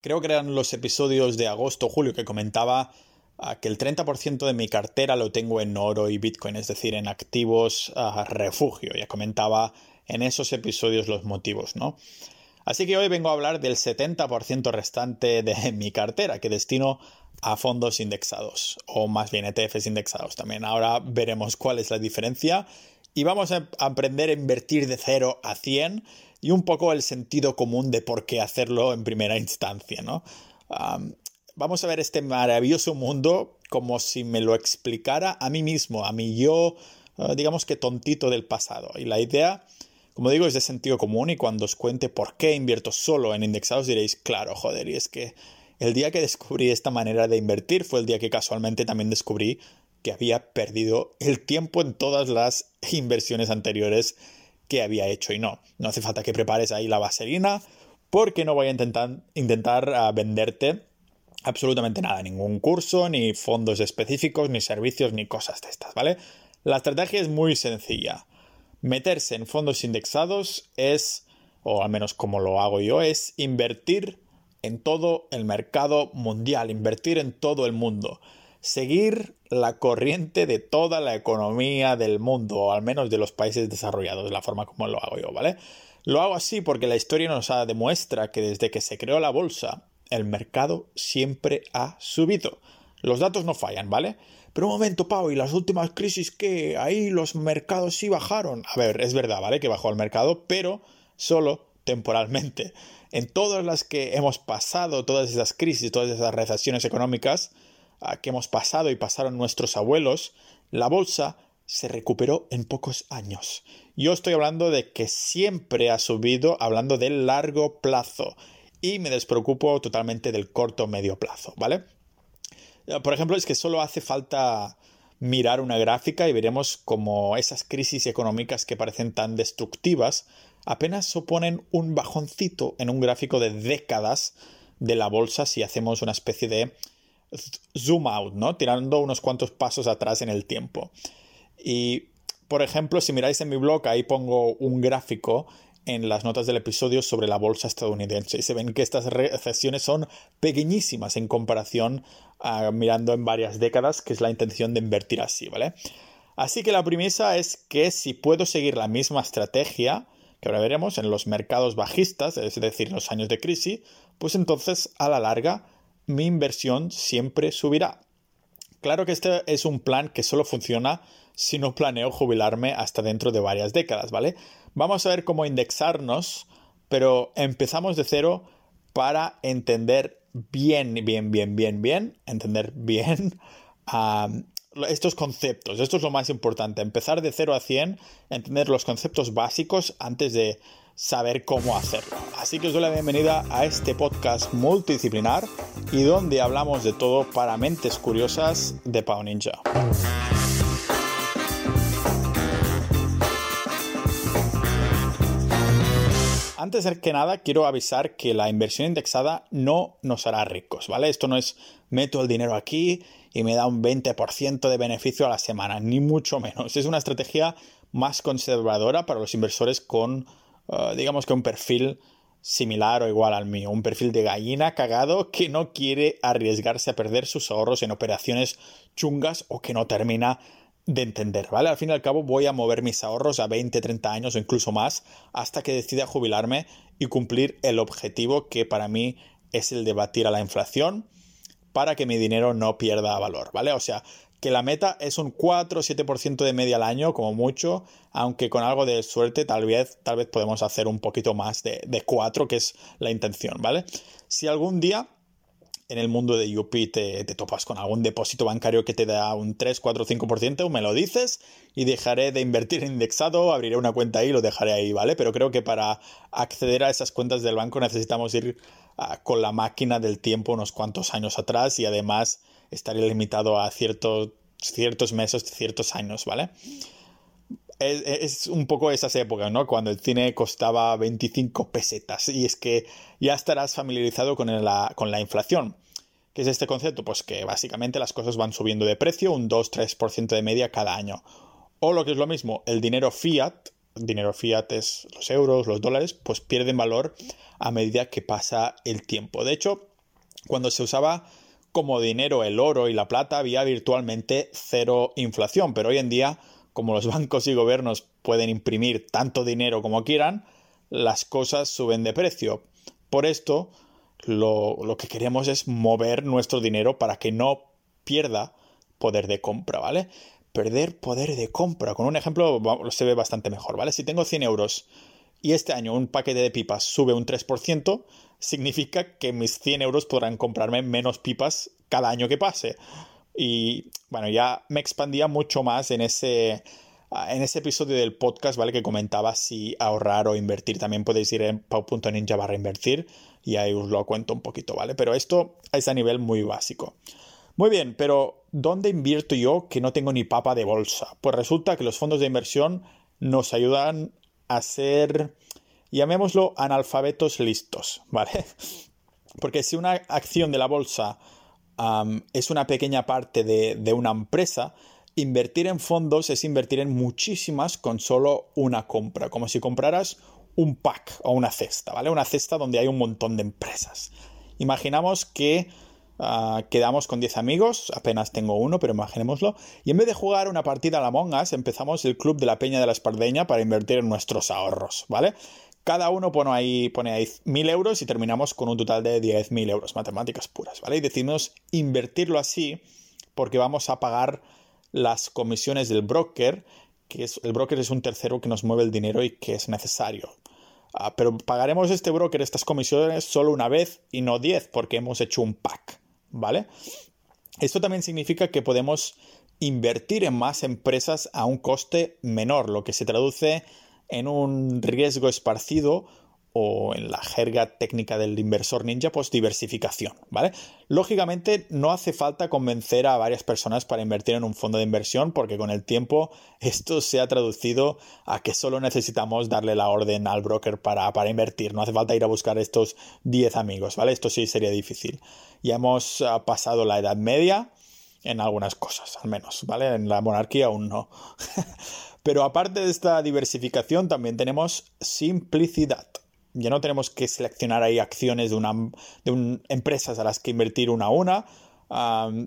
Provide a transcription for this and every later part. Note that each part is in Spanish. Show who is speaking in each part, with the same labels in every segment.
Speaker 1: creo que eran los episodios de agosto o julio que comentaba ah, que el 30% de mi cartera lo tengo en oro y bitcoin, es decir, en activos ah, refugio. Ya comentaba en esos episodios los motivos, ¿no? Así que hoy vengo a hablar del 70% restante de mi cartera que destino a fondos indexados o más bien ETFs indexados también. Ahora veremos cuál es la diferencia y vamos a aprender a invertir de 0 a 100 y un poco el sentido común de por qué hacerlo en primera instancia, ¿no? vamos a ver este maravilloso mundo como si me lo explicara a mí mismo, a mí yo, ah, digamos que tontito del pasado. Y la idea, como digo, es de sentido común y cuando os cuente por qué invierto solo en indexados diréis, claro, joder, y es que el día que descubrí esta manera de invertir fue el día que casualmente también descubrí que había perdido el tiempo en todas las inversiones anteriores que había hecho y no. No hace falta que prepares ahí la vaselina porque no voy a intentar, intentar ah, venderte absolutamente nada, ningún curso, ni fondos específicos, ni servicios, ni cosas de estas, ¿vale? La estrategia es muy sencilla. Meterse en fondos indexados es, o al menos como lo hago yo, es invertir en todo el mercado mundial, invertir en todo el mundo seguir la corriente de toda la economía del mundo, o al menos de los países desarrollados, la forma como lo hago yo, ¿vale? Lo hago así porque la historia nos demuestra que desde que se creó la bolsa, el mercado siempre ha subido. Los datos no fallan, ¿vale? Pero un momento, Pau, y las últimas crisis que ahí los mercados sí bajaron. A ver, es verdad, ¿vale? Que bajó el mercado, pero solo temporalmente. En todas las que hemos pasado, todas esas crisis, todas esas recesiones económicas, que hemos pasado y pasaron nuestros abuelos, la bolsa se recuperó en pocos años. Yo estoy hablando de que siempre ha subido, hablando del largo plazo, y me despreocupo totalmente del corto medio plazo, ¿vale? Por ejemplo, es que solo hace falta mirar una gráfica y veremos cómo esas crisis económicas que parecen tan destructivas apenas suponen un bajoncito en un gráfico de décadas de la bolsa si hacemos una especie de zoom out, ¿no? Tirando unos cuantos pasos atrás en el tiempo. Y, por ejemplo, si miráis en mi blog, ahí pongo un gráfico en las notas del episodio sobre la bolsa estadounidense. Y se ven que estas recesiones son pequeñísimas en comparación a mirando en varias décadas, que es la intención de invertir así, ¿vale? Así que la premisa es que si puedo seguir la misma estrategia, que ahora veremos, en los mercados bajistas, es decir, en los años de crisis, pues entonces a la larga mi inversión siempre subirá. Claro que este es un plan que solo funciona si no planeo jubilarme hasta dentro de varias décadas, ¿vale? Vamos a ver cómo indexarnos, pero empezamos de cero para entender bien, bien, bien, bien, bien, entender bien estos conceptos. Esto es lo más importante, empezar de cero a 100, entender los conceptos básicos antes de saber cómo hacerlo. Así que os doy la bienvenida a este podcast multidisciplinar y donde hablamos de todo para mentes curiosas de Pau Ninja. Antes de que nada, quiero avisar que la inversión indexada no nos hará ricos, ¿vale? Esto no es meto el dinero aquí y me da un 20% de beneficio a la semana, ni mucho menos. Es una estrategia más conservadora para los inversores con Ah, digamos que un perfil similar o igual al mío, un perfil de gallina cagado que no quiere arriesgarse a perder sus ahorros en operaciones chungas o que no termina de entender, ¿vale? Al fin y al cabo voy a mover mis ahorros a 20, 30 años o incluso más hasta que decida jubilarme y cumplir el objetivo que para mí es el de batir a la inflación para que mi dinero no pierda valor, ¿vale? O sea, que la meta es un 4 o 7% de media al año, como mucho, aunque con algo de suerte tal vez, tal vez podemos hacer un poquito más de, de 4, que es la intención, ¿vale? Si algún día en el mundo de UP te, topas con algún depósito bancario que te da un 3, 4, 5%, me lo dices y dejaré de invertir indexado, abriré una cuenta ahí y lo dejaré ahí, ¿vale? Pero creo que para acceder a esas cuentas del banco necesitamos ir ah, con la máquina del tiempo unos cuantos años atrás y además estaría limitado a ciertos meses, ciertos años, ¿vale? Es, un poco esas épocas, ¿no? Cuando el cine costaba 25 pesetas y es que ya estarás familiarizado con la, con la inflación. ¿Qué es este concepto? Pues que básicamente las cosas van subiendo de precio un 2-3% de media cada año. O lo que es lo mismo, el dinero fiat, dinero fiat es los euros, los dólares, pues pierden valor a medida que pasa el tiempo. De hecho, cuando se usaba como dinero el oro y la plata había virtualmente cero inflación, pero hoy en día, como los bancos y gobiernos pueden imprimir tanto dinero como quieran, las cosas suben de precio. Por esto, lo, que queremos es mover nuestro dinero para que no pierda poder de compra, ¿vale? Perder poder de compra. Con un ejemplo se ve bastante mejor, ¿vale? Si tengo 100 euros y este año un paquete de pipas sube un 3%, significa que mis 100 euros podrán comprarme menos pipas cada año que pase. Y bueno, ya me expandía mucho más en ese, en ese episodio del podcast, ¿vale? Que comentaba si ahorrar o invertir. También podéis ir en pau.ninja barra invertir y ahí os lo cuento un poquito, ¿vale? Pero esto es a nivel muy básico. Muy bien, pero ¿dónde invierto yo que no tengo ni papa de bolsa? Pues resulta que los fondos de inversión nos ayudan a ser, llamémoslo, analfabetos listos, ¿vale? Porque si una acción de la bolsa es una pequeña parte de, de una empresa, invertir en fondos es invertir en muchísimas con solo una compra, como si compraras un pack o una cesta, ¿vale? Una cesta donde hay un montón de empresas. Imaginamos que Ah, quedamos con 10 amigos, apenas tengo uno, pero imaginémoslo. Y en vez de jugar una partida a la Mongas, empezamos el club de la Peña de la Espardeña para invertir en nuestros ahorros, ¿vale? Cada uno pone ahí, pone ahí 1.000 euros y terminamos con un total de 10.000 euros, matemáticas puras, ¿vale? Y decidimos invertirlo así porque vamos a pagar las comisiones del broker, que es, el broker es un tercero que nos mueve el dinero y que es necesario. Ah, pero pagaremos este broker estas comisiones solo una vez y no 10 porque hemos hecho un pack. ¿Vale? Esto también significa que podemos invertir en más empresas a un coste menor, lo que se traduce en un riesgo esparcido o en la jerga técnica del inversor ninja, pues diversificación, ¿vale? Lógicamente no hace falta convencer a varias personas para invertir en un fondo de inversión porque con el tiempo esto se ha traducido a que solo necesitamos darle la orden al broker para, para invertir, no hace falta ir a buscar estos 10 amigos, ¿vale? Esto sí sería difícil. Ya hemos ah, pasado la Edad Media en algunas cosas, al menos, ¿vale? En la monarquía aún no. Pero aparte de esta diversificación también tenemos simplicidad ya no tenemos que seleccionar ahí acciones de, una, de empresas a las que invertir una a una,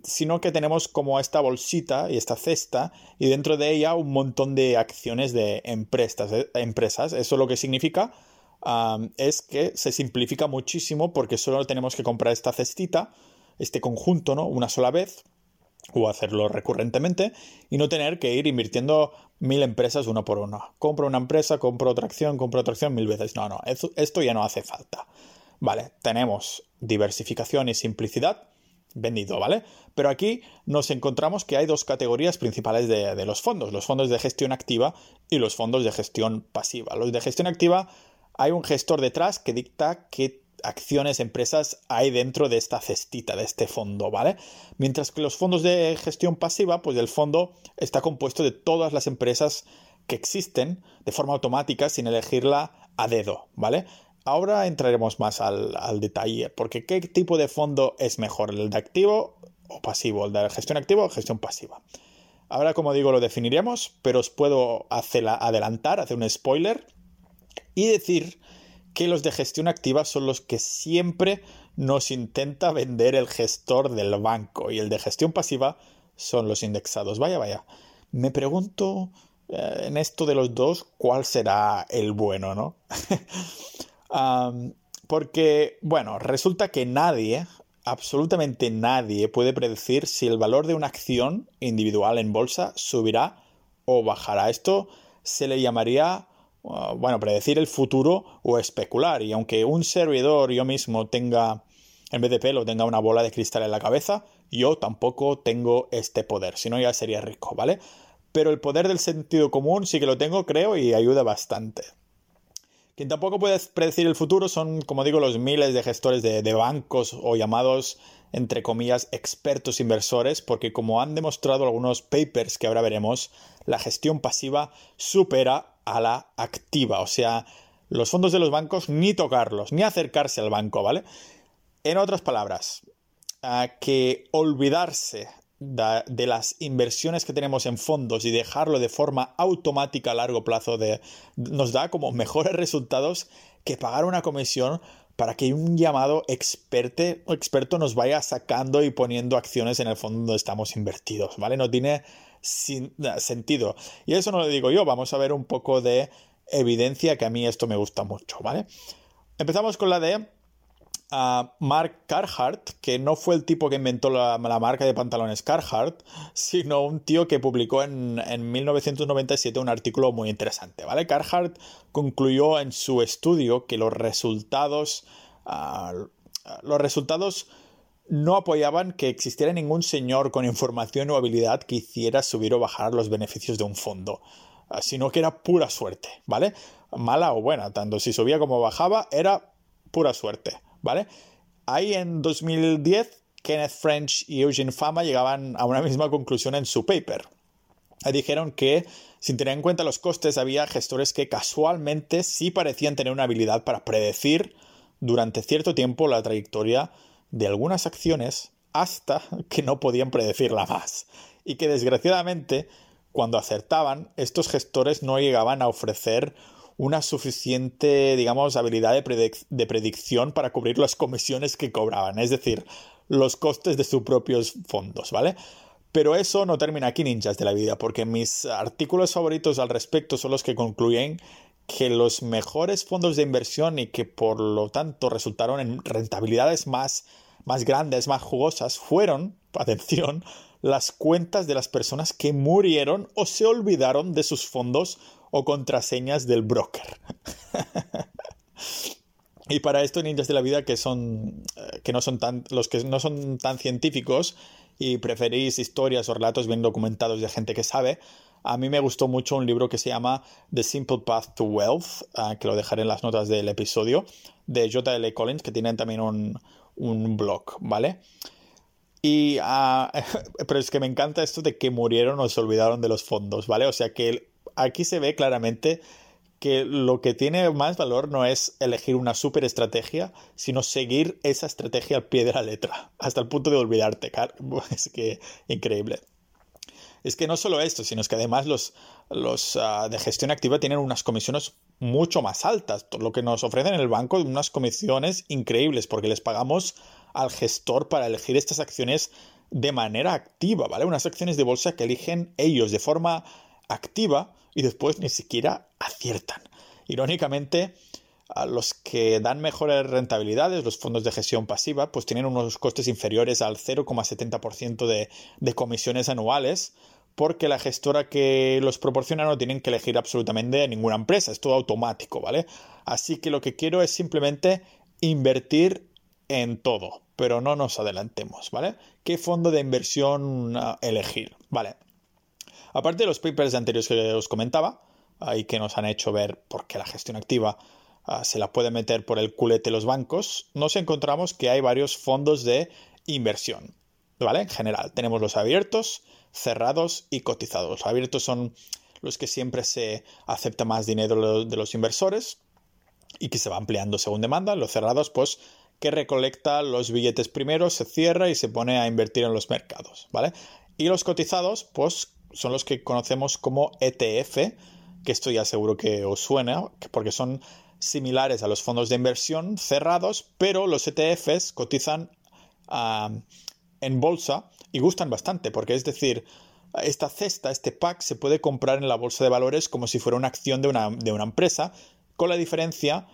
Speaker 1: sino que tenemos como esta bolsita y esta cesta y dentro de ella un montón de acciones de empresas. Eh, empresas. Eso lo que significa es que se simplifica muchísimo porque solo tenemos que comprar esta cestita, este conjunto, ¿no? Una sola vez o hacerlo recurrentemente y no tener que ir invirtiendo mil empresas uno por uno. Compro una empresa, compro otra acción, compro otra acción mil veces. No, no, esto ya no hace falta. Vale, tenemos diversificación y simplicidad vendido, ¿vale? Pero aquí nos encontramos que hay dos categorías principales de, de, los fondos, los fondos de gestión activa y los fondos de gestión pasiva. Los de gestión activa hay un gestor detrás que dicta qué acciones, empresas hay dentro de esta cestita, de este fondo, ¿vale? Mientras que los fondos de gestión pasiva, pues el fondo está compuesto de todas las empresas que existen de forma automática sin elegirla a dedo, ¿vale? Ahora entraremos más al, detalle, porque ¿qué tipo de fondo es mejor? ¿El de activo o pasivo? ¿El de gestión activa o gestión pasiva? Ahora, como digo, lo definiremos, pero os puedo hacer, adelantar, hacer un spoiler y decir que los de gestión activa son los que siempre nos intenta vender el gestor del banco y el de gestión pasiva son los indexados. Vaya, vaya. Me pregunto eh, en esto de los dos cuál será el bueno, ¿no? porque, bueno, resulta que nadie, absolutamente nadie puede predecir si el valor de una acción individual en bolsa subirá o bajará. Esto se le llamaría bueno, predecir el futuro o especular. Y aunque un servidor yo mismo tenga, en vez de pelo, tenga una bola de cristal en la cabeza, yo tampoco tengo este poder, si no ya sería rico, ¿vale? Pero el poder del sentido común sí que lo tengo, creo, y ayuda bastante. Quien tampoco puede predecir el futuro son, como digo, los miles de gestores de, bancos o llamados, entre comillas, expertos inversores, porque como han demostrado algunos papers que ahora veremos, la gestión pasiva supera a la activa. O sea, los fondos de los bancos ni tocarlos, ni acercarse al banco, ¿vale? En otras palabras, que olvidarse de, las inversiones que tenemos en fondos y dejarlo de forma automática a largo plazo nos da como mejores resultados que pagar una comisión para que un llamado experte, experto nos vaya sacando y poniendo acciones en el fondo donde estamos invertidos, ¿vale? No tiene sentido. Y eso no lo digo yo, vamos a ver un poco de evidencia que a mí esto me gusta mucho, ¿vale? Empezamos con la de Mark Carhartt, que no fue el tipo que inventó la, marca de pantalones Carhartt, sino un tío que publicó en, 1997 un artículo muy interesante, ¿vale? Carhartt concluyó en su estudio que los resultados, ah, los resultados no apoyaban que existiera ningún señor con información o habilidad que hiciera subir o bajar los beneficios de un fondo, ah, sino que era pura suerte, ¿vale? Mala o buena, tanto si subía como bajaba, era pura suerte. ¿Vale? Ahí en 2010, Kenneth French y Eugene Fama llegaban a una misma conclusión en su paper. Dijeron que, sin tener en cuenta los costes, había gestores que casualmente sí parecían tener una habilidad para predecir durante cierto tiempo la trayectoria de algunas acciones hasta que no podían predecirla más. Y que desgraciadamente, cuando acertaban, estos gestores no llegaban a ofrecer una suficiente, digamos, habilidad de, predicción para cubrir las comisiones que cobraban, es decir, los costes de sus propios fondos, ¿vale? Pero eso no termina aquí, ninjas de la vida, porque mis artículos favoritos al respecto son los que concluyen que los mejores fondos de inversión y que por lo tanto resultaron en rentabilidades más, más grandes, más jugosas, fueron, atención, las cuentas de las personas que murieron o se olvidaron de sus fondos o contraseñas del broker. y para esto, ninjas de la vida que son eh, que no son tan los que no son tan científicos y preferís historias o relatos bien documentados de gente que sabe, a mí me gustó mucho un libro que se llama The Simple Path to Wealth, ah, que lo dejaré en las notas del episodio, de J.L. Collins, que tienen también un, un blog, ¿vale? Y, ah, pero es que me encanta esto de que murieron o se olvidaron de los fondos, ¿vale? O sea que aquí se ve claramente que lo que tiene más valor no es elegir una super estrategia, sino seguir esa estrategia al pie de la letra, hasta el punto de olvidarte. Es que increíble. Es que no solo esto, sino que además los, los ah, de gestión activa tienen unas comisiones mucho más altas. Lo que nos ofrecen en el banco, unas comisiones increíbles, porque les pagamos al gestor para elegir estas acciones de manera activa, ¿vale? Unas acciones de bolsa que eligen ellos de forma activa y después ni siquiera aciertan. Irónicamente, a los que dan mejores rentabilidades, los fondos de gestión pasiva, pues tienen unos costes inferiores al 0,70% de, de comisiones anuales, porque la gestora que los proporciona no tienen que elegir absolutamente ninguna empresa, es todo automático, ¿vale? Así que lo que quiero es simplemente invertir en todo, pero no nos adelantemos, ¿vale? ¿Qué fondo de inversión ah, elegir? Vale, Aparte de los papers anteriores que os comentaba, y que nos han hecho ver por qué la gestión activa ah, se la puede meter por el culete los bancos, nos encontramos que hay varios fondos de inversión. ¿Vale? En general, tenemos los abiertos, cerrados y cotizados. Los abiertos son los que siempre se acepta más dinero de los inversores y que se va ampliando según demanda. Los cerrados, pues, que recolecta los billetes primero, se cierra y se pone a invertir en los mercados, ¿vale? Y los cotizados, pues son los que conocemos como ETF, que esto ya seguro que os suena, porque son similares a los fondos de inversión cerrados, pero los ETFs cotizan ah, en bolsa y gustan bastante, porque es decir, esta cesta, este pack, se puede comprar en la bolsa de valores como si fuera una acción de una, de una empresa, con la diferencia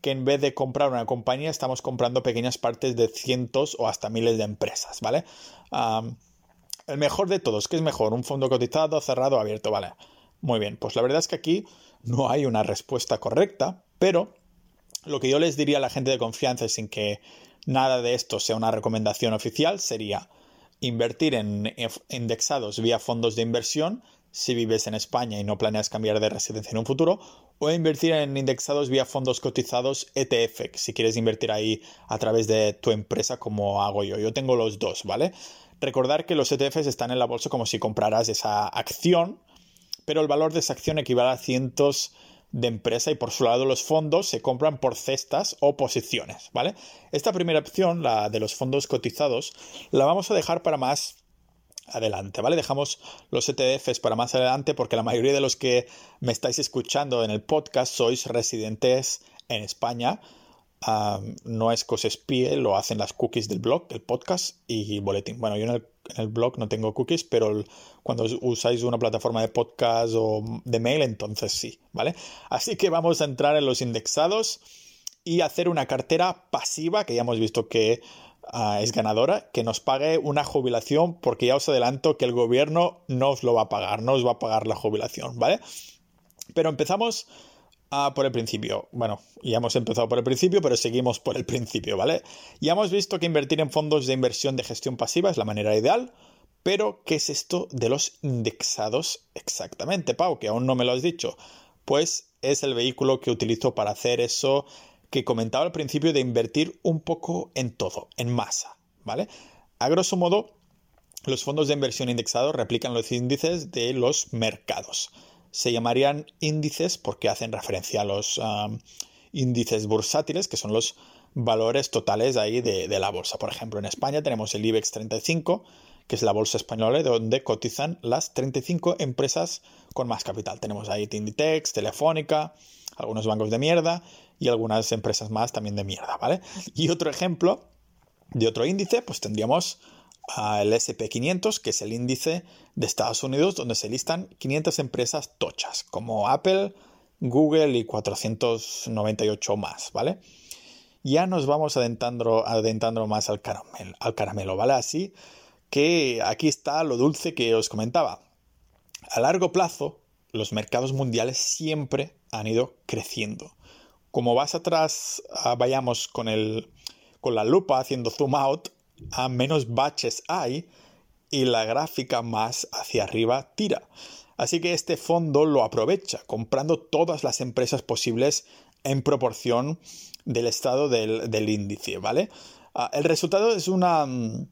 Speaker 1: que en vez de comprar una compañía estamos comprando pequeñas partes de cientos o hasta miles de empresas, ¿vale? El mejor de todos, ¿qué es mejor? ¿Un fondo cotizado, cerrado abierto? Vale. Muy bien, pues la verdad es que aquí no hay una respuesta correcta, pero lo que yo les diría a la gente de confianza sin que nada de esto sea una recomendación oficial sería invertir en indexados vía fondos de inversión si vives en España y no planeas cambiar de residencia en un futuro, o invertir en indexados vía fondos cotizados ETF, si quieres invertir ahí a través de tu empresa como hago yo. Yo tengo los dos, ¿vale? Recordar que los ETFs están en la bolsa como si compraras esa acción, pero el valor de esa acción equivale a cientos de empresa y por su lado los fondos se compran por cestas o posiciones, ¿vale? Esta primera opción, la de los fondos cotizados, la vamos a dejar para más adelante, ¿vale? Dejamos los ETFs para más adelante porque la mayoría de los que me estáis escuchando en el podcast sois residentes en España no es que os espíe, lo hacen las cookies del blog, el podcast y boletín. Bueno, yo en el, blog no tengo cookies, pero cuando usáis una plataforma de podcast o de mail, entonces sí, ¿vale? Así que vamos a entrar en los indexados y hacer una cartera pasiva, que ya hemos visto que es ganadora, que nos pague una jubilación, porque ya os adelanto que el gobierno no os lo va a pagar, no os va a pagar la jubilación, ¿vale? Pero empezamos Ah, por el principio. Bueno, ya hemos empezado por el principio, pero seguimos por el principio, ¿vale? Ya hemos visto que invertir en fondos de inversión de gestión pasiva es la manera ideal, pero ¿qué es esto de los indexados exactamente, Pau? Que aún no me lo has dicho. Pues es el vehículo que utilizo para hacer eso que comentaba al principio de invertir un poco en todo, en masa, ¿vale? A grosso modo, los fondos de inversión indexados replican los índices de los mercados se llamarían índices porque hacen referencia a los índices bursátiles, que son los valores totales ahí de, la bolsa. Por ejemplo, en España tenemos el IBEX 35, que es la bolsa española donde cotizan las 35 empresas con más capital. Tenemos ahí Tinditex, Telefónica, algunos bancos de mierda y algunas empresas más también de mierda, ¿vale? Y otro ejemplo de otro índice, pues tendríamos el SP500, que es el índice de Estados Unidos donde se listan 500 empresas tochas, como Apple, Google y 498 más, ¿vale? Ya nos vamos adentrando, adentrando más al caramelo, al caramelo, ¿vale? Así que aquí está lo dulce que os comentaba. A largo plazo, los mercados mundiales siempre han ido creciendo. Como vas atrás, ah, vayamos con, el, con la lupa haciendo zoom out, a menos baches hay y la gráfica más hacia arriba tira. Así que este fondo lo aprovecha comprando todas las empresas posibles en proporción del estado del, índice, ¿vale? Ah, el resultado es una, mm,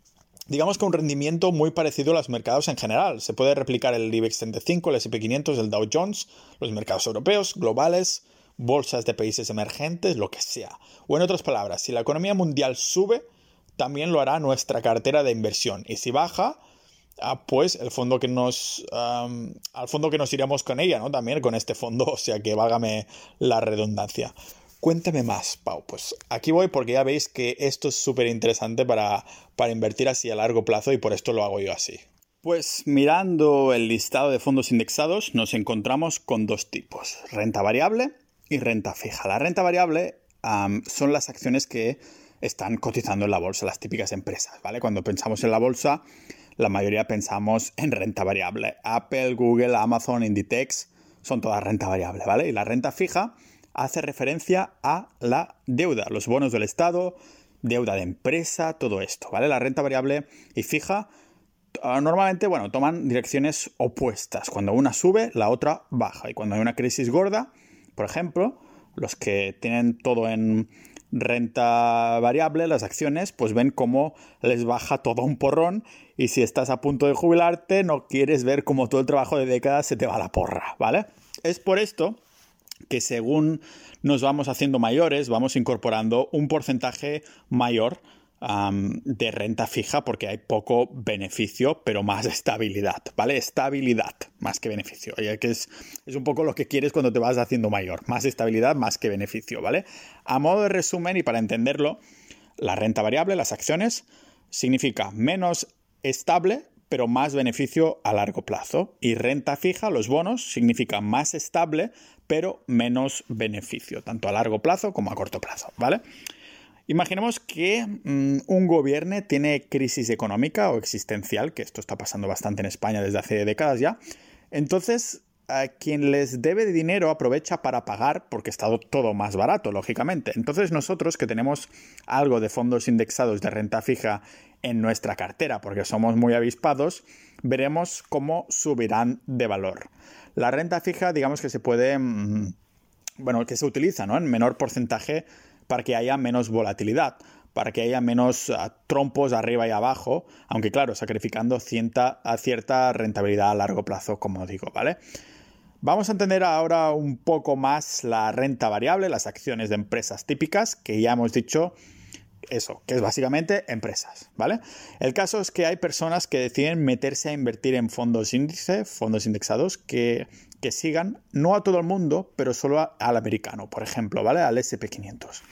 Speaker 1: digamos que un rendimiento muy parecido a los mercados en general. Se puede replicar el IBEX 35, el SP500, el Dow Jones, los mercados europeos, globales, bolsas de países emergentes, lo que sea. O en otras palabras, si la economía mundial sube, también lo hará nuestra cartera de inversión. Y si baja, ah, pues el fondo que nos. al fondo que nos iremos con ella, ¿no? También con este fondo, o sea que válgame la redundancia. Cuéntame más, Pau. Pues aquí voy porque ya veis que esto es súper interesante para, para invertir así a largo plazo y por esto lo hago yo así. Pues mirando el listado de fondos indexados nos encontramos con dos tipos, renta variable y renta fija. La renta variable son las acciones que están cotizando en la bolsa, las típicas empresas, ¿vale? Cuando pensamos en la bolsa, la mayoría pensamos en renta variable. Apple, Google, Amazon, Inditex son todas renta variable, ¿vale? Y la renta fija hace referencia a la deuda, los bonos del Estado, deuda de empresa, todo esto, ¿vale? La renta variable y fija ah, normalmente, bueno, toman direcciones opuestas. Cuando una sube, la otra baja. Y cuando hay una crisis gorda, por ejemplo, los que tienen todo en renta variable, las acciones, pues ven cómo les baja todo un porrón y si estás a punto de jubilarte no quieres ver cómo todo el trabajo de décadas se te va a la porra, ¿vale? Es por esto que según nos vamos haciendo mayores, vamos incorporando un porcentaje mayor de renta fija porque hay poco beneficio, pero más estabilidad, ¿vale? Estabilidad más que beneficio. Es, es un poco lo que quieres cuando te vas haciendo mayor. Más estabilidad más que beneficio, ¿vale? A modo de resumen y para entenderlo, la renta variable, las acciones, significa menos estable, pero más beneficio a largo plazo. Y renta fija, los bonos, significa más estable, pero menos beneficio, tanto a largo plazo como a corto plazo, ¿vale? Imaginemos que mm, un gobierno tiene crisis económica o existencial, que esto está pasando bastante en España desde hace décadas ya. Entonces, a quien les debe de dinero aprovecha para pagar porque está todo más barato, lógicamente. Entonces nosotros que tenemos algo de fondos indexados de renta fija en nuestra cartera porque somos muy avispados, veremos cómo subirán de valor. La renta fija, digamos que se puede, mm, bueno, que se utiliza ¿no? en menor porcentaje para que haya menos volatilidad, para que haya menos ah, trompos arriba y abajo, aunque claro, sacrificando cierta, a cierta rentabilidad a largo plazo, como digo, ¿vale? Vamos a entender ahora un poco más la renta variable, las acciones de empresas típicas, que ya hemos dicho eso, que es básicamente empresas, ¿vale? El caso es que hay personas que deciden meterse a invertir en fondos índice, fondos indexados, que, que sigan no a todo el mundo, pero solo al americano, por ejemplo, ¿vale? Al SP500.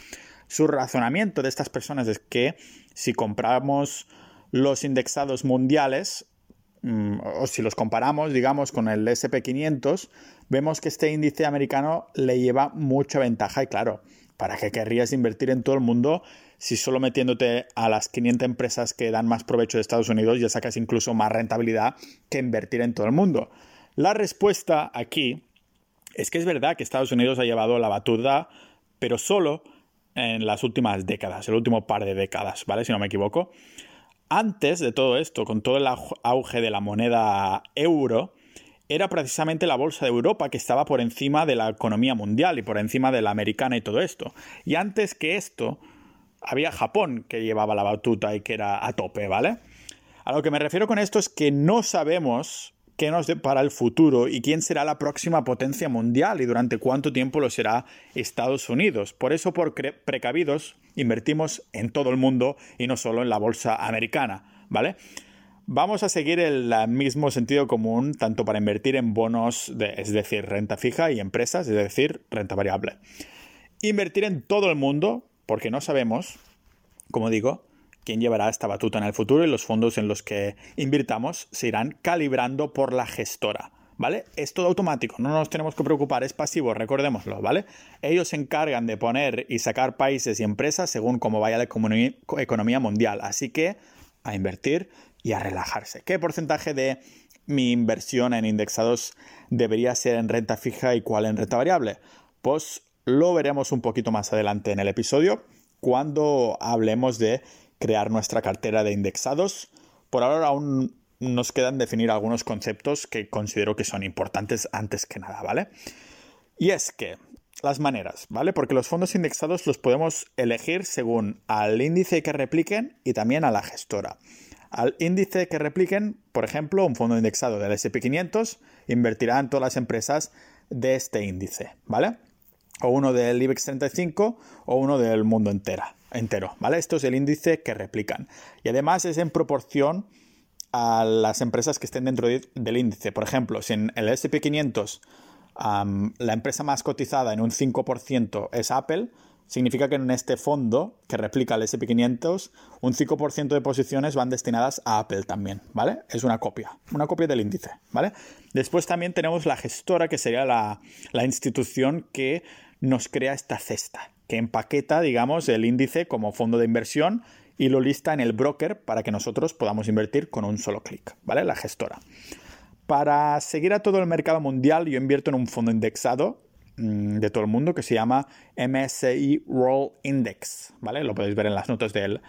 Speaker 1: Su razonamiento de estas personas es que si compramos los indexados mundiales, mm, o si los comparamos, digamos, con el SP500, vemos que este índice americano le lleva mucha ventaja y claro, ¿para qué querrías invertir en todo el mundo si solo metiéndote a las 500 empresas que dan más provecho de Estados Unidos ya sacas incluso más rentabilidad que invertir en todo el mundo? La respuesta aquí es que es verdad que Estados Unidos ha llevado la batuta, pero solo en las últimas décadas, el último par de décadas, ¿vale? Si no me equivoco. Antes de todo esto, con todo el auge de la moneda euro, era precisamente la bolsa de Europa que estaba por encima de la economía mundial y por encima de la americana y todo esto. Y antes que esto, había Japón que llevaba la batuta y que era a tope, ¿vale? A lo que me refiero con esto es que no sabemos qué nos depara el futuro y quién será la próxima potencia mundial y durante cuánto tiempo lo será Estados Unidos. Por eso, por precavidos, invertimos en todo el mundo y no solo en la bolsa americana, ¿vale? Vamos a seguir el mismo sentido común tanto para invertir en bonos, es decir, renta fija y empresas, es decir, renta variable. Invertir en todo el mundo, porque no sabemos, como digo, quién llevará esta batuta en el futuro y los fondos en los que invirtamos se irán calibrando por la gestora. ¿Vale? Es todo automático, no nos tenemos que preocupar, es pasivo, recordémoslo, ¿vale? Ellos se encargan de poner y sacar países y empresas según cómo vaya la economía mundial. Así que a invertir y a relajarse. ¿Qué porcentaje de mi inversión en indexados debería ser en renta fija y cuál en renta variable? Pues lo veremos un poquito más adelante en el episodio cuando hablemos de crear nuestra cartera de indexados. Por ahora aún nos quedan definir algunos conceptos que considero que son importantes antes que nada, ¿vale? Y es que las maneras, ¿vale? Porque los fondos indexados los podemos elegir según al índice que repliquen y también a la gestora. Al índice que repliquen, por ejemplo, un fondo indexado del SP500 invertirá en todas las empresas de este índice, ¿vale? O uno del IBEX 35 o uno del mundo entera entero, ¿vale? Esto es el índice que replican. Y además es en proporción a las empresas que estén dentro del índice. Por ejemplo, si en el SP500 la empresa más cotizada en un 5% es Apple, significa que en este fondo que replica el SP500, un 5% de posiciones van destinadas a Apple también, ¿vale? Es una copia, una copia del índice, ¿vale? Después también tenemos la gestora, que sería la, la institución que nos crea esta cesta que empaqueta, digamos, el índice como fondo de inversión y lo lista en el broker para que nosotros podamos invertir con un solo clic, ¿vale? La gestora. Para seguir a todo el mercado mundial, yo invierto en un fondo indexado de todo el mundo que se llama MSCI World Index, ¿vale? Lo podéis ver en las notas del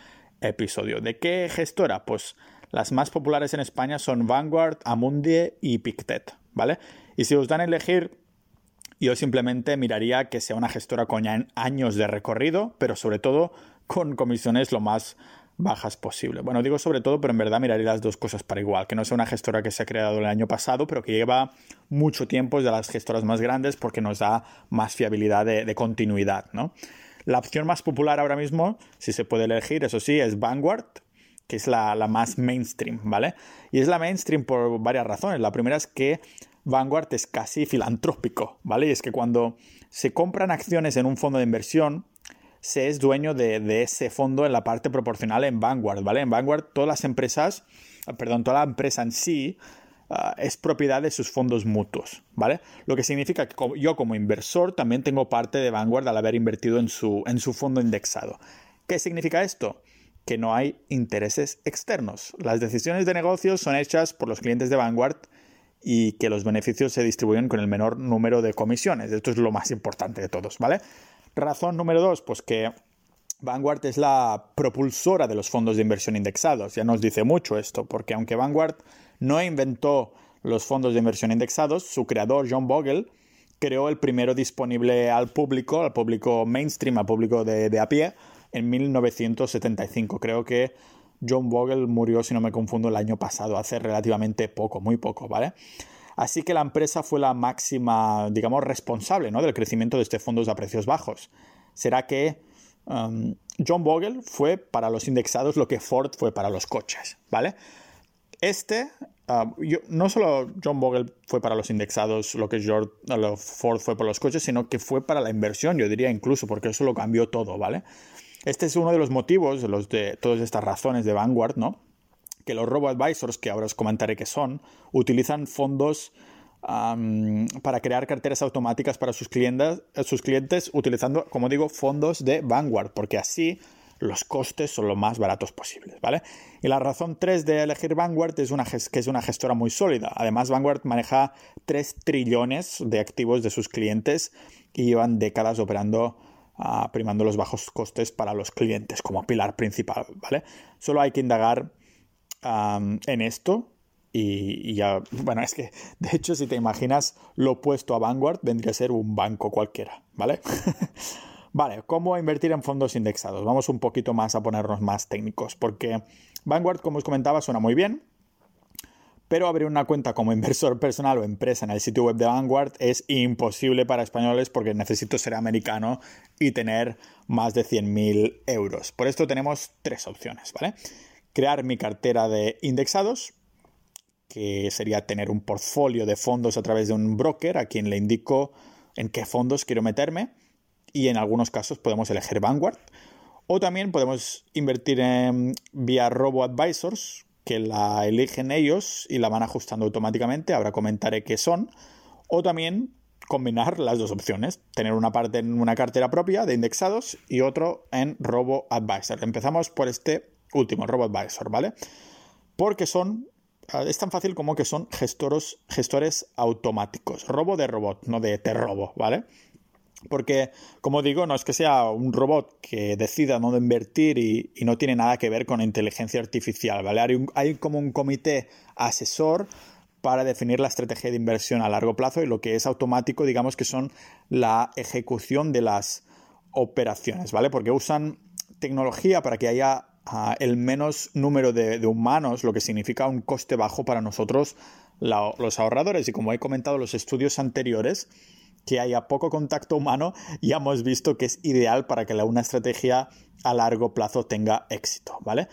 Speaker 1: episodio. ¿De qué gestora? Pues las más populares en España son Vanguard, Amundi y Pictet, ¿vale? Y si os dan a elegir yo simplemente miraría que sea una gestora con años de recorrido, pero sobre todo con comisiones lo más bajas posible. Bueno, digo sobre todo, pero en verdad miraría las dos cosas para igual, que no sea una gestora que se ha creado el año pasado, pero que lleva mucho tiempo, es de las gestoras más grandes porque nos da más fiabilidad de, continuidad, ¿no? La opción más popular ahora mismo, si se puede elegir, eso sí, es Vanguard, que es la, la más mainstream, ¿vale? Y es la mainstream por varias razones. La primera es que Vanguard es casi filantrópico, ¿vale? Y es que cuando se compran acciones en un fondo de inversión, se es dueño de, ese fondo en la parte proporcional en Vanguard, ¿vale? En Vanguard todas las empresas, perdón, toda la empresa en sí ah, es propiedad de sus fondos mutuos, ¿vale? Lo que significa que yo como inversor también tengo parte de Vanguard al haber invertido en su, en su fondo indexado. ¿Qué significa esto? Que no hay intereses externos. Las decisiones de negocios son hechas por los clientes de Vanguard y que los beneficios se distribuyen con el menor número de comisiones. Esto es lo más importante de todos, ¿vale? Razón número dos, pues que Vanguard es la propulsora de los fondos de inversión indexados. Ya nos dice mucho esto, porque aunque Vanguard no inventó los fondos de inversión indexados, su creador, John Bogle, creó el primero disponible al público, al público mainstream, al público de, de a pie, en 1975. Creo que John Bogle murió, si no me confundo, el año pasado, hace relativamente poco, muy poco, ¿vale? Así que la empresa fue la máxima, digamos, responsable ¿no? del crecimiento de este fondos a precios bajos. ¿Será que um, John Bogle fue para los indexados lo que Ford fue para los coches? ¿Vale? Este Ah, no solo John Bogle fue para los indexados, lo que Ford fue para los coches, sino que fue para la inversión, yo diría incluso, porque eso lo cambió todo, ¿vale? Este es uno de los motivos, de todas estas razones de Vanguard, ¿no? Que los robo-advisors, que ahora os comentaré que son, utilizan fondos para crear carteras automáticas para sus clientes, sus clientes utilizando, como digo, fondos de Vanguard, porque así los costes son lo más baratos posibles, ¿vale? Y la razón 3 de elegir Vanguard es una que es una gestora muy sólida. Además, Vanguard maneja 3 trillones de activos de sus clientes y llevan décadas operando uh, primando los bajos costes para los clientes como pilar principal, ¿vale? Solo hay que indagar en esto y, ya, bueno, es que de hecho si te imaginas lo opuesto a Vanguard vendría a ser un banco cualquiera, ¿vale? Vale, ¿cómo invertir en fondos indexados? Vamos un poquito más a ponernos más técnicos, porque Vanguard, como os comentaba, suena muy bien, pero abrir una cuenta como inversor personal o empresa en el sitio web de Vanguard es imposible para españoles porque necesito ser americano y tener más de 100.000 euros. Por esto tenemos tres opciones, ¿vale? Crear mi cartera de indexados, que sería tener un portfolio de fondos a través de un broker a quien le indico en qué fondos quiero meterme y en algunos casos podemos elegir Vanguard. O también podemos invertir vía Robo Advisors, que la eligen ellos y la van ajustando automáticamente. Ahora comentaré qué son. O también combinar las dos opciones, tener una parte en una cartera propia de indexados y otro en Robo Advisor. Empezamos por este último, Robo Advisor, ¿vale? Porque son es tan fácil como que son gestoros, gestores automáticos. Robo de robot, no de te robo, ¿vale? Porque, como digo, no es que sea un robot que decida dónde invertir y, no tiene nada que ver con inteligencia artificial, ¿vale? Hay, como un comité asesor para definir la estrategia de inversión a largo plazo y lo que es automático, digamos que son la ejecución de las operaciones, ¿vale? Porque usan tecnología para que haya el menos número de, humanos, lo que significa un coste bajo para nosotros los ahorradores. Y como he comentado en los estudios anteriores, que haya poco contacto humano, ya hemos visto que es ideal para que una estrategia a largo plazo tenga éxito, ¿vale?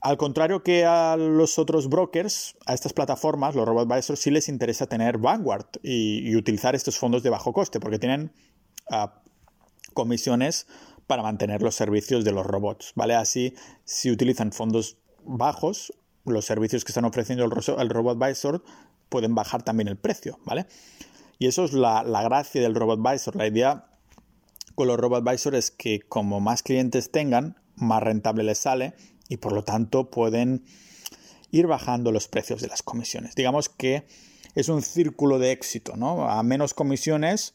Speaker 1: Al contrario que a los otros brokers, a estas plataformas, los robot advisors, sí les interesa tener Vanguard y, utilizar estos fondos de bajo coste, porque tienen ah, comisiones para mantener los servicios de los robots, ¿vale? Así, si utilizan fondos bajos, los servicios que están ofreciendo el, robot advisor pueden bajar también el precio, ¿vale? Y eso es la, gracia del RoboAdvisor. La idea con los RoboAdvisor es que como más clientes tengan, más rentable les sale y por lo tanto pueden ir bajando los precios de las comisiones. Digamos que es un círculo de éxito, ¿no? A menos comisiones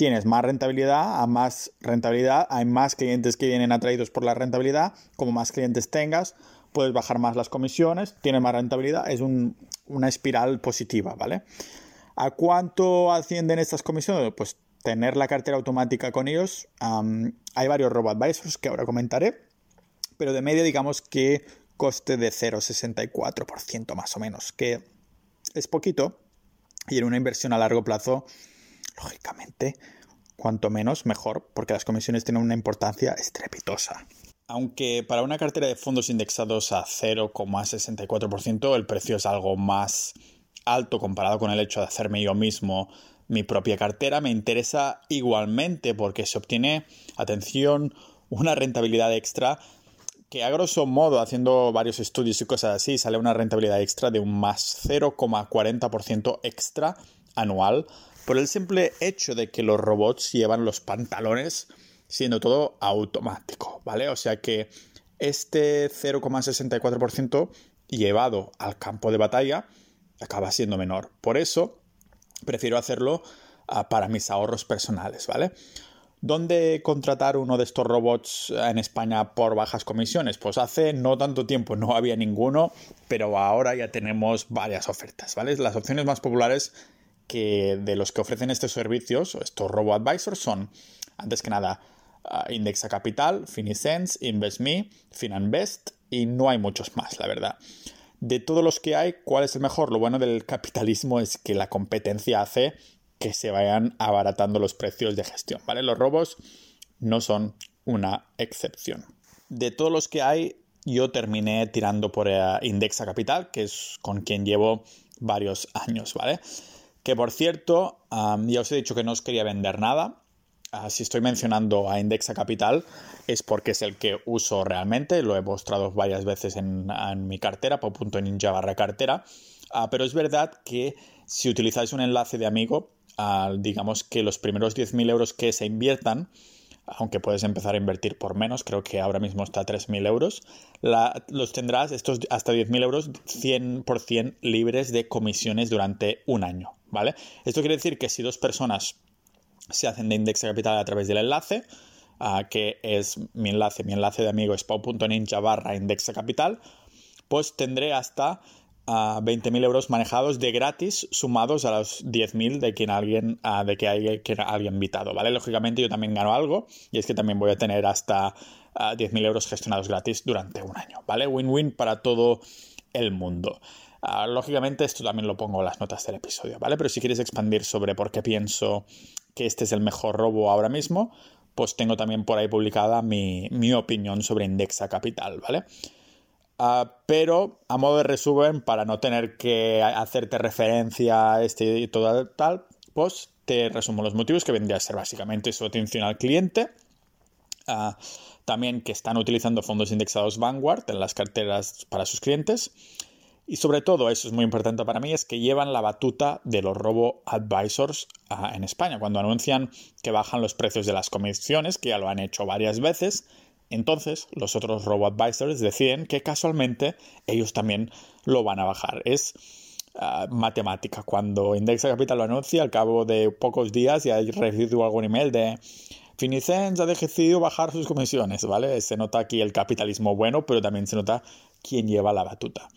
Speaker 1: tienes más rentabilidad, a más rentabilidad hay más clientes que vienen atraídos por la rentabilidad, como más clientes tengas, puedes bajar más las comisiones, tienes más rentabilidad, es una espiral positiva, ¿vale? ¿A cuánto ascienden estas comisiones? Pues tener la cartera automática con ellos. hay varios robo-advisors que ahora comentaré, pero de media digamos que coste de 0,64% más o menos, que es poquito y en una inversión a largo plazo, lógicamente, cuanto menos mejor, porque las comisiones tienen una importancia estrepitosa. Aunque para una cartera de fondos indexados a 0,64% el precio es algo más alto comparado con el hecho de hacerme yo mismo mi propia cartera, me interesa igualmente porque se obtiene, atención, una rentabilidad extra que a grosso modo, haciendo varios estudios y cosas así, sale una rentabilidad extra de un más 0,40% extra anual por el simple hecho de que los robots llevan los pantalones siendo todo automático, ¿vale? O sea que este 0,64% llevado al campo de batalla acaba siendo menor. Por eso prefiero hacerlo ah, para mis ahorros personales, ¿vale? ¿Dónde contratar uno de estos robots en España por bajas comisiones? Pues hace no tanto tiempo no había ninguno, pero ahora ya tenemos varias ofertas, ¿vale? Las opciones más populares que de los que ofrecen estos servicios, estos robo advisors, son, antes que nada, ah, Indexa Capital, Finisense, InvestMe, Finanbest y no hay muchos más, la verdad de todos los que hay, ¿cuál es el mejor? Lo bueno del capitalismo es que la competencia hace que se vayan abaratando los precios de gestión, ¿vale? Los robos no son una excepción. De todos los que hay, yo terminé tirando por eh, Indexa Capital, que es con quien llevo varios años, ¿vale? Que por cierto, ya os he dicho que no os quería vender nada. Ah, si estoy mencionando a Indexa Capital es porque es el que uso realmente, lo he mostrado varias veces en, mi cartera, ninja barra cartera, ah, pero es verdad que si utilizáis un enlace de amigo, ah, digamos que los primeros 10.000 euros que se inviertan, aunque puedes empezar a invertir por menos, creo que ahora mismo está a 3.000 euros, los tendrás estos hasta 10.000 euros 100% libres de comisiones durante un año, ¿vale? Esto quiere decir que si dos personas se hacen de Index Capital a través del enlace, uh, que es mi enlace, mi enlace de amigo es pau.ninja barra Indexa Capital, pues tendré hasta a 20.000 euros manejados de gratis sumados a los 10.000 de quien alguien de que hay que alguien invitado, ¿vale? Lógicamente yo también gano algo y es que también voy a tener hasta 10.000 euros gestionados gratis durante un año, ¿vale? Win-win para todo el mundo. lógicamente esto también lo pongo en las notas del episodio, ¿vale? Pero si quieres expandir sobre por qué pienso que este es el mejor robo ahora mismo, pues tengo también por ahí publicada mi, mi opinión sobre Indexa Capital, ¿vale? Ah, pero a modo de resumen, para no tener que hacerte referencia a este y todo tal, pues te resumo los motivos que vendría a ser básicamente su atención al cliente. Ah, también que están utilizando fondos indexados Vanguard en las carteras para sus clientes. Y sobre todo, eso es muy importante para mí, es que llevan la batuta de los robo advisors ah, en España. Cuando anuncian que bajan los precios de las comisiones, que ya lo han hecho varias veces, entonces, los otros robo-advisors deciden que casualmente ellos también lo van a bajar. Es ah, matemática. Cuando Indexa Capital lo anuncia, al cabo de pocos días ya he recibido algún email de Finicens ha decidido bajar sus comisiones, ¿vale? Se nota aquí el capitalismo bueno, pero también se nota quién lleva la batuta.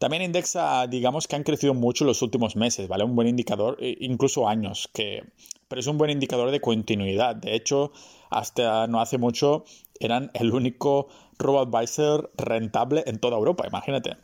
Speaker 1: También Indexa, digamos que han crecido mucho los últimos meses, ¿vale? Un buen indicador, e incluso años, que, pero es un buen indicador de continuidad. De hecho, hasta no hace mucho eran el único robo-advisor rentable en toda Europa, imagínate.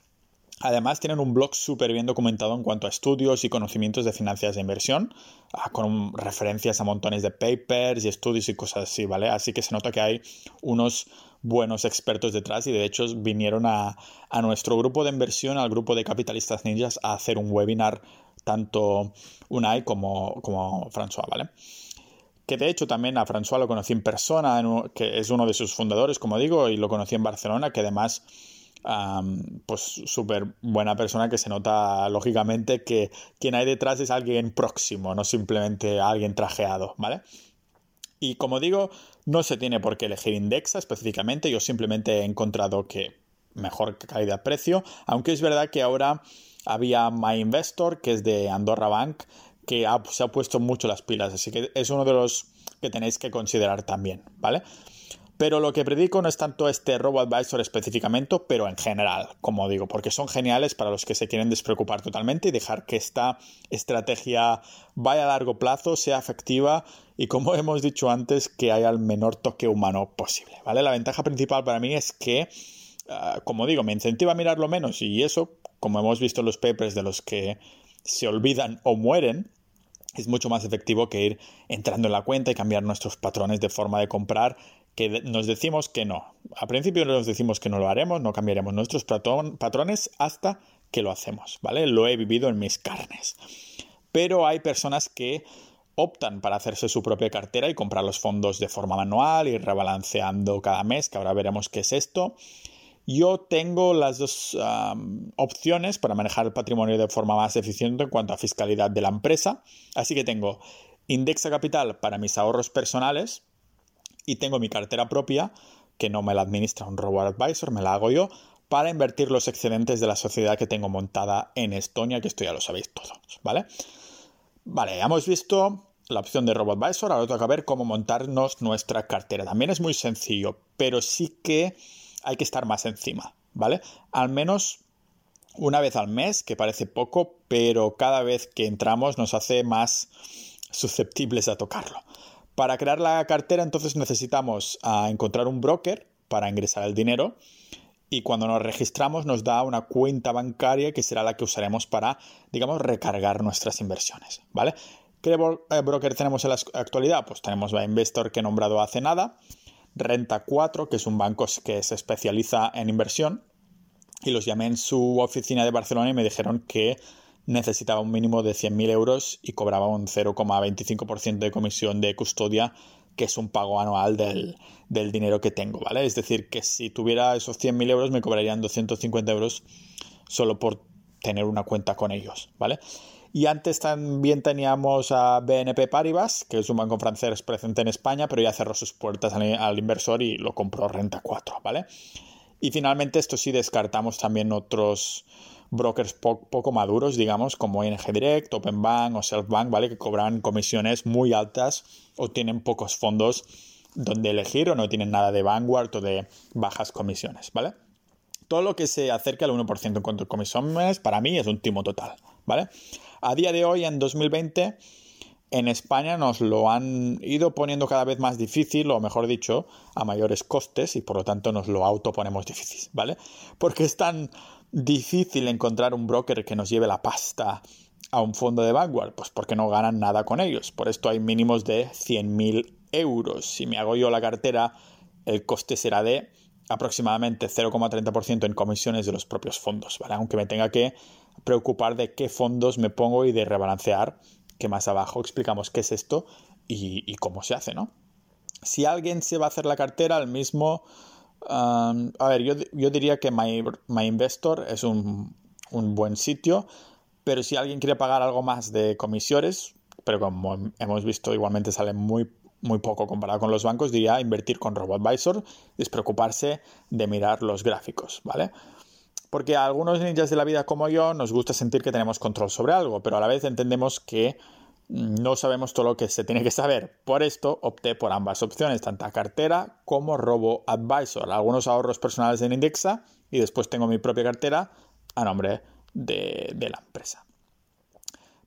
Speaker 1: Además, tienen un blog súper bien documentado en cuanto a estudios y conocimientos de finanzas de inversión, ah, con referencias a montones de papers y estudios y cosas así, ¿vale? Así que se nota que hay unos buenos expertos detrás y de hecho vinieron a, nuestro grupo de inversión, al grupo de capitalistas ninjas, a hacer un webinar tanto Unai como, como François, ¿vale? Que de hecho también a François lo conocí en persona, que es uno de sus fundadores, como digo, y lo conocí en Barcelona, que además, pues súper buena persona que se nota lógicamente que quien hay detrás es alguien próximo, no simplemente alguien trajeado, ¿vale? Y como digo, no se tiene por qué elegir Indexa específicamente, yo simplemente he encontrado que mejor calidad-precio, aunque es verdad que ahora había My Investor, que es de Andorra Bank, que se ha puesto mucho las pilas, así que es uno de los que tenéis que considerar también, ¿vale? Pero lo que predico no es tanto este Robo Advisor específicamente, pero en general, como digo, porque son geniales para los que se quieren despreocupar totalmente y dejar que esta estrategia vaya a largo plazo, sea efectiva y, como hemos dicho antes, que haya el menor toque humano posible, ¿vale? La ventaja principal para mí es que, ah, como digo, me incentiva a mirarlo menos y eso, como hemos visto en los papers de los que se olvidan o mueren, es mucho más efectivo que ir entrando en la cuenta y cambiar nuestros patrones de forma de comprar que nos decimos que no. A principio nos decimos que no lo haremos, no cambiaremos nuestros patrones hasta que lo hacemos, ¿vale? Lo he vivido en mis carnes. Pero hay personas que optan para hacerse su propia cartera y comprar los fondos de forma manual y rebalanceando cada mes, que ahora veremos qué es esto. Yo tengo las dos opciones para manejar el patrimonio de forma más eficiente en cuanto a fiscalidad de la empresa. Así que tengo Indexa Capital para mis ahorros personales y tengo mi cartera propia, que no me la administra un robo advisor, me la hago yo, para invertir los excedentes de la sociedad que tengo montada en Estonia, que esto ya lo sabéis todos, ¿vale? Vale, hemos visto la opción de robo advisor, ahora toca ver cómo montarnos nuestra cartera. También es muy sencillo, pero sí que hay que estar más encima, ¿vale? Al menos una vez al mes, que parece poco, pero cada vez que entramos nos hace más susceptibles a tocarlo. Para crear la cartera entonces necesitamos ah, encontrar un broker para ingresar el dinero y cuando nos registramos nos da una cuenta bancaria que será la que usaremos para, digamos, recargar nuestras inversiones, ¿vale? ¿Qué broker tenemos en la actualidad? Pues tenemos la Investor que he nombrado hace nada, Renta 4, que es un banco que se especializa en inversión, y los llamé en su oficina de Barcelona y me dijeron que necesitaba un mínimo de 100.000 euros y cobraba un 0,25% de comisión de custodia, que es un pago anual del, del, dinero que tengo, ¿vale? Es decir, que si tuviera esos 100.000 euros me cobrarían 250 euros solo por tener una cuenta con ellos, ¿vale? Y antes también teníamos a BNP Paribas, que es un banco francés presente en España, pero ya cerró sus puertas al, inversor y lo compró Renta 4, ¿vale? Y finalmente, esto sí descartamos también otros brokers poco maduros, digamos, como ING Direct, Openbank o Selfbank, ¿vale? Que cobran comisiones muy altas o tienen pocos fondos donde elegir o no tienen nada de Vanguard o de bajas comisiones, ¿vale? Todo lo que se acerque al 1% en cuanto a comisiones, para mí es un timo total, ¿vale? A día de hoy, en 2020, en España nos lo han ido poniendo cada vez más difícil, o mejor dicho, a mayores costes, y por lo tanto nos lo autoponemos difícil, ¿vale? Porque es tan difícil encontrar un broker que nos lleve la pasta a un fondo de Vanguard, pues porque no ganan nada con ellos. Por esto hay mínimos de 100.000 euros. Si me hago yo la cartera, el coste será de aproximadamente 0,30% en comisiones de los propios fondos, ¿vale? Aunque me tenga que preocupar de qué fondos me pongo y de rebalancear, que más abajo explicamos qué es esto y, cómo se hace, ¿no? Si alguien se va a hacer la cartera, al mismo... Um, a ver, yo, diría que My, Investor es un, un, buen sitio, pero si alguien quiere pagar algo más de comisiones, pero como hemos visto igualmente sale muy, muy poco comparado con los bancos, diría invertir con RoboAdvisor, despreocuparse de mirar los gráficos, ¿vale? Porque a algunos ninjas de la vida como yo nos gusta sentir que tenemos control sobre algo, pero a la vez entendemos que no sabemos todo lo que se tiene que saber. Por esto opté por ambas opciones, tanto cartera como Robo Advisor. Algunos ahorros personales en Indexa y después tengo mi propia cartera a nombre de, de la empresa.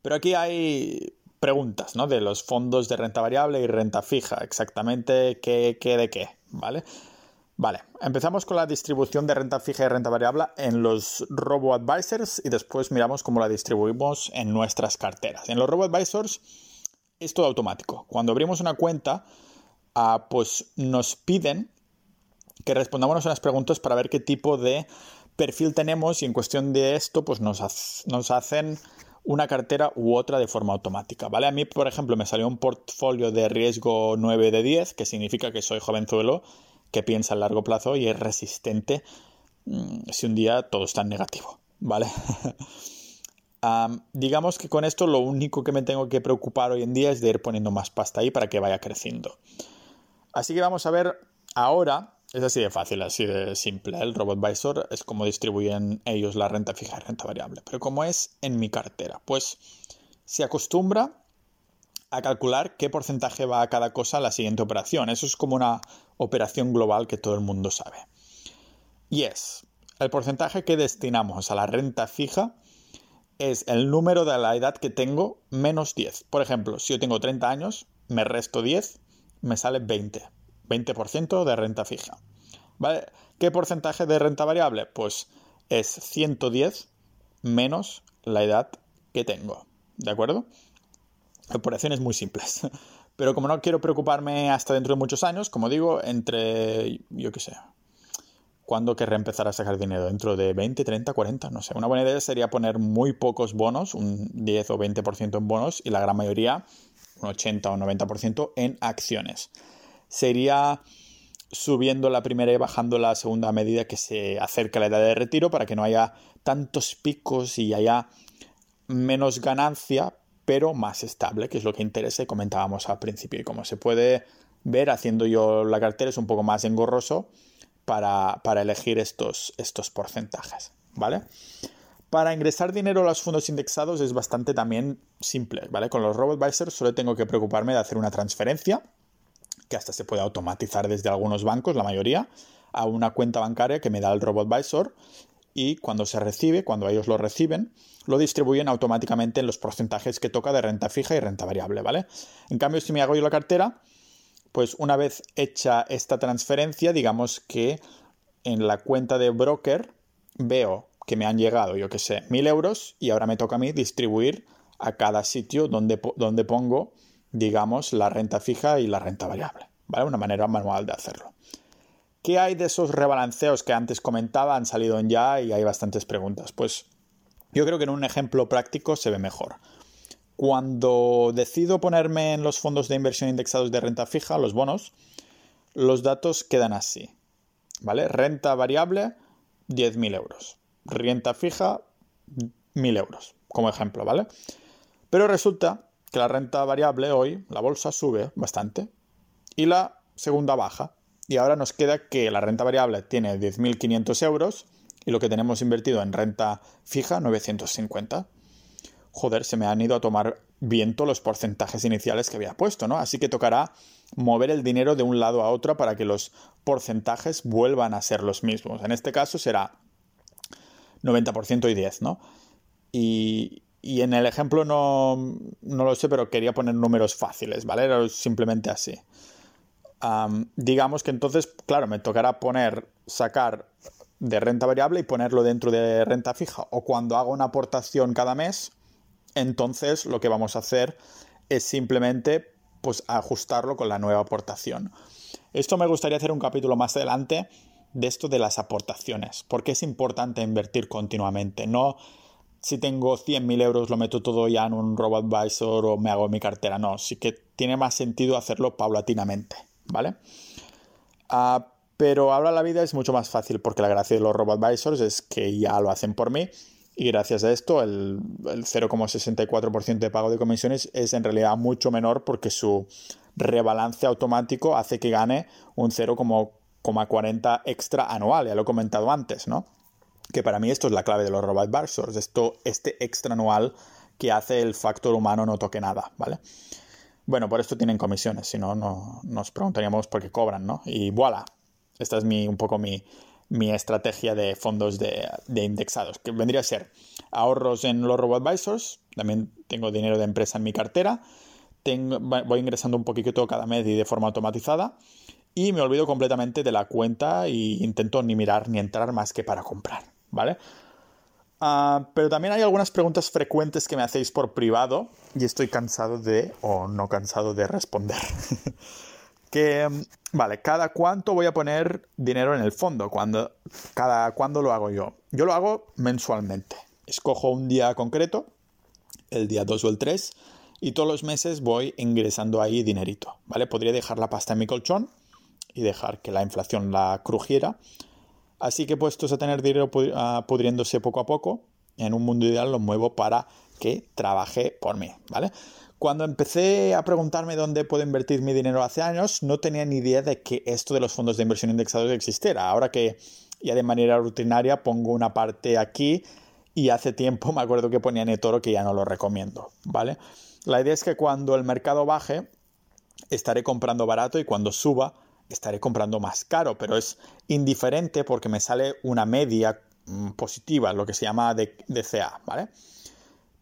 Speaker 1: Pero aquí hay preguntas, ¿no? De los fondos de renta variable y renta fija. Exactamente qué, qué de qué, ¿vale? Vale, empezamos con la distribución de renta fija y renta variable en los robo-advisors y después miramos cómo la distribuimos en nuestras carteras. En los robo-advisors es todo automático. Cuando abrimos una cuenta, ah, pues nos piden que respondamos unas preguntas para ver qué tipo de perfil tenemos y en cuestión de esto, pues nos, nos hacen una cartera u otra de forma automática, ¿vale? A mí, por ejemplo, me salió un portfolio de riesgo 9 de 10, que significa que soy jovenzuelo que piensa a largo plazo y es resistente mm, si un día todo está en negativo, ¿vale? digamos que con esto lo único que me tengo que preocupar hoy en día es de ir poniendo más pasta ahí para que vaya creciendo. Así que vamos a ver ahora, es así de fácil, así de simple, el RobotVisor es como distribuyen ellos la renta fija y renta variable, pero como es en mi cartera, pues se acostumbra a calcular qué porcentaje va a cada cosa a la siguiente operación. Eso es como una operación global que todo el mundo sabe. Y es, el porcentaje que destinamos a la renta fija es el número de la edad que tengo menos 10. Por ejemplo, si yo tengo 30 años, me resto 10, me sale 20. 20% de renta fija. ¿Vale? ¿Qué porcentaje de renta variable? Pues es 110 menos la edad que tengo. ¿De acuerdo? Operaciones muy simples. Pero como no quiero preocuparme hasta dentro de muchos años, como digo, entre, yo qué sé, ¿cuándo querré empezar a sacar dinero? ¿Dentro de 20, 30, 40? No sé. Una buena idea sería poner muy pocos bonos, un 10 o 20% en bonos y la gran mayoría, un 80 o 90% en acciones. Sería subiendo la primera y bajando la segunda a medida que se acerca la edad de retiro para que no haya tantos picos y haya menos ganancia, pero más estable, que es lo que interesa y comentábamos al principio. Y como se puede ver, haciendo yo la cartera es un poco más engorroso para, elegir estos, estos porcentajes, ¿vale? Para ingresar dinero a los fondos indexados es bastante también simple, ¿vale? Con los RoboAdvisors solo tengo que preocuparme de hacer una transferencia, que hasta se puede automatizar desde algunos bancos, la mayoría, a una cuenta bancaria que me da el RoboAdvisor y cuando se recibe, cuando ellos lo reciben, lo distribuyen automáticamente en los porcentajes que toca de renta fija y renta variable, ¿vale? En cambio, si me hago yo la cartera, pues una vez hecha esta transferencia, digamos que en la cuenta de broker veo que me han llegado, yo que sé, mil euros y ahora me toca a mí distribuir a cada sitio donde, donde pongo, digamos, la renta fija y la renta variable, ¿vale? Una manera manual de hacerlo. ¿Qué hay de esos rebalanceos que antes comentaba? Han salido en ya y hay bastantes preguntas. Pues yo creo que en un ejemplo práctico se ve mejor. Cuando decido ponerme en los fondos de inversión indexados de renta fija, los bonos, los datos quedan así. ¿Vale? Renta variable, 10.000 euros. Renta fija, 1.000 euros, como ejemplo, ¿vale? Pero resulta que la renta variable hoy, la bolsa, sube bastante y la segunda baja. Y ahora nos queda que la renta variable tiene 10.500 euros y lo que tenemos invertido en renta fija, 950. Joder, se me han ido a tomar viento los porcentajes iniciales que había puesto, ¿no? Así que tocará mover el dinero de un lado a otro para que los porcentajes vuelvan a ser los mismos. En este caso será 90% y 10, ¿no? Y, en el ejemplo no, no, lo sé, pero quería poner números fáciles, ¿vale? Era simplemente así. digamos que entonces, claro, me tocará poner, sacar de renta variable y ponerlo dentro de renta fija. O cuando hago una aportación cada mes, entonces lo que vamos a hacer es simplemente pues ajustarlo con la nueva aportación. Esto me gustaría hacer un capítulo más adelante de esto de las aportaciones, porque es importante invertir continuamente, no si tengo 100.000 euros lo meto todo ya en un robot advisor o me hago mi cartera, no, sí que tiene más sentido hacerlo paulatinamente, ¿vale? Ah, pero ahora la vida es mucho más fácil porque la gracia de los robot advisors es que ya lo hacen por mí y gracias a esto el, el 0,64% de pago de comisiones es en realidad mucho menor porque su rebalance automático hace que gane un 0,40 extra anual, ya lo he comentado antes, ¿no? Que para mí esto es la clave de los robot advisors, esto, este extra anual que hace el factor humano no toque nada, ¿vale? Bueno, por esto tienen comisiones, si no, no nos preguntaríamos por qué cobran, ¿no? Y voilà, esta es mi, un poco mi, mi estrategia de fondos de, indexados, que vendría a ser ahorros en los robo-advisors, también tengo dinero de empresa en mi cartera, tengo, voy ingresando un poquito cada mes y de forma automatizada, y me olvido completamente de la cuenta e intento ni mirar ni entrar más que para comprar, ¿vale? Ah, pero también hay algunas preguntas frecuentes que me hacéis por privado y estoy cansado de, o no cansado de responder. que, mm, vale, cada cuánto voy a poner dinero en el fondo, cuando, cada cuándo lo hago yo. Yo lo hago mensualmente. Escojo un día concreto, el día 2 o el 3, y todos los meses voy ingresando ahí dinerito, ¿vale? Podría dejar la pasta en mi colchón y dejar que la inflación la crujiera. Así que puestos a tener dinero ah, pudriéndose poco a poco, en un mundo ideal lo muevo para que trabaje por mí, ¿vale? Cuando empecé a preguntarme dónde puedo invertir mi dinero hace años, no tenía ni idea de que esto de los fondos de inversión indexados existiera. Ahora que ya de manera rutinaria pongo una parte aquí y hace tiempo me acuerdo que ponía en eToro que ya no lo recomiendo, ¿vale? La idea es que cuando el mercado baje, estaré comprando barato y cuando suba, estaré comprando más caro, pero es indiferente porque me sale una media mm, positiva, lo que se llama DCA, ¿vale?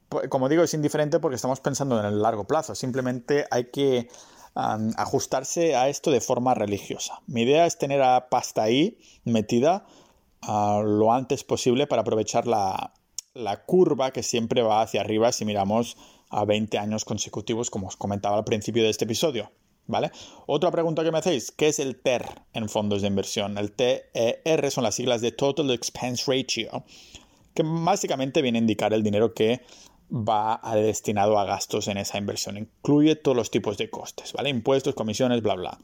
Speaker 1: Pues, como digo, es indiferente porque estamos pensando en el largo plazo. Simplemente hay que ajustarse a esto de forma religiosa. Mi idea es tener a pasta ahí metida lo antes posible para aprovechar la, la curva que siempre va hacia arriba si miramos a 20 años consecutivos, como os comentaba al principio de este episodio. ¿Vale? Otra pregunta que me hacéis, ¿qué es el TER en fondos de inversión? El TER son las siglas de Total Expense Ratio, que básicamente viene a indicar el dinero que va destinado a gastos en esa inversión. Incluye todos los tipos de costes, ¿vale? Impuestos, comisiones, bla, bla.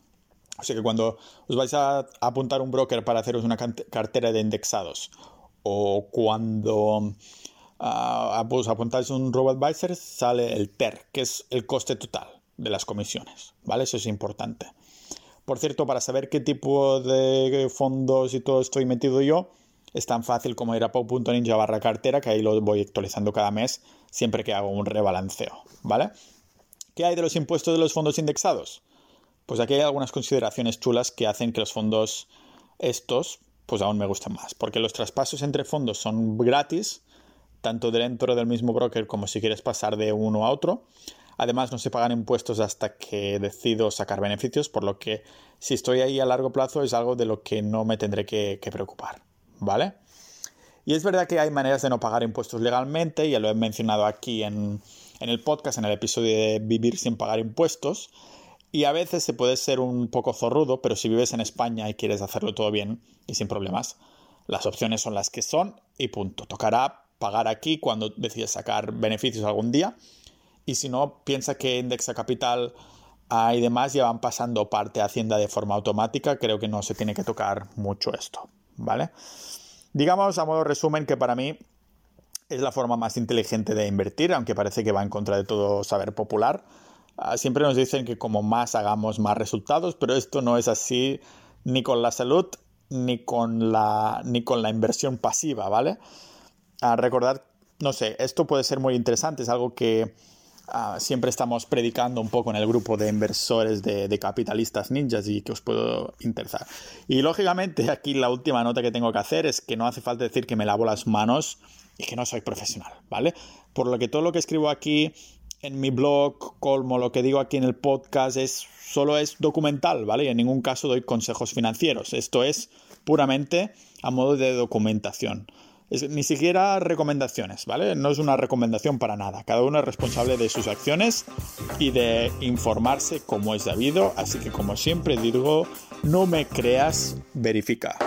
Speaker 1: O sea que cuando os vais a apuntar un broker para haceros una cartera de indexados o cuando uh, pues apuntáis un robot advisor sale el TER, que es el coste total de las comisiones, ¿vale? Eso es importante. Por cierto, para saber qué tipo de fondos y todo estoy metido yo, es tan fácil como ir a pau.ninja barra cartera, que ahí lo voy actualizando cada mes siempre que hago un rebalanceo, ¿vale? ¿Qué hay de los impuestos de los fondos indexados? Pues aquí hay algunas consideraciones chulas que hacen que los fondos estos, pues aún me gusten más, porque los traspasos entre fondos son gratis, tanto dentro del mismo broker como si quieres pasar de uno a otro. Además, no se pagan impuestos hasta que decido sacar beneficios, por lo que si estoy ahí a largo plazo es algo de lo que no me tendré que preocupar. ¿Vale? Y es verdad que hay maneras de no pagar impuestos legalmente, ya lo he mencionado aquí en, el podcast, en el episodio de Vivir sin pagar impuestos. y a veces se puede ser un poco zorrudo, pero si vives en España y quieres hacerlo todo bien y sin problemas, las opciones son las que son y punto. Tocará pagar aquí cuando decides sacar beneficios algún día. Y si no, piensa que Indexa Capital y demás ya van pasando parte a Hacienda de forma automática. Creo que no se tiene que tocar mucho esto. ¿Vale? Digamos a modo resumen que para mí es la forma más inteligente de invertir, aunque parece que va en contra de todo saber popular. Ah, siempre nos dicen que como más hagamos más resultados, pero esto no es así ni con la salud ni con la, ni con la inversión pasiva, ¿vale? A recordar, no sé, esto puede ser muy interesante, es algo que ah, siempre estamos predicando un poco en el grupo de inversores de, capitalistas ninjas y que os puedo interesar. Y lógicamente aquí la última nota que tengo que hacer es que no hace falta decir que me lavo las manos y que no soy profesional, ¿vale? Por lo que todo lo que escribo aquí en mi blog, colmo, lo que digo aquí en el podcast es solo es documental, ¿vale? Y en ningún caso doy consejos financieros. Esto es puramente a modo de documentación. Ni siquiera recomendaciones, ¿vale? No es una recomendación para nada. Cada uno es responsable de sus acciones y de informarse como es debido. Así que como siempre digo, no me creas, verifica.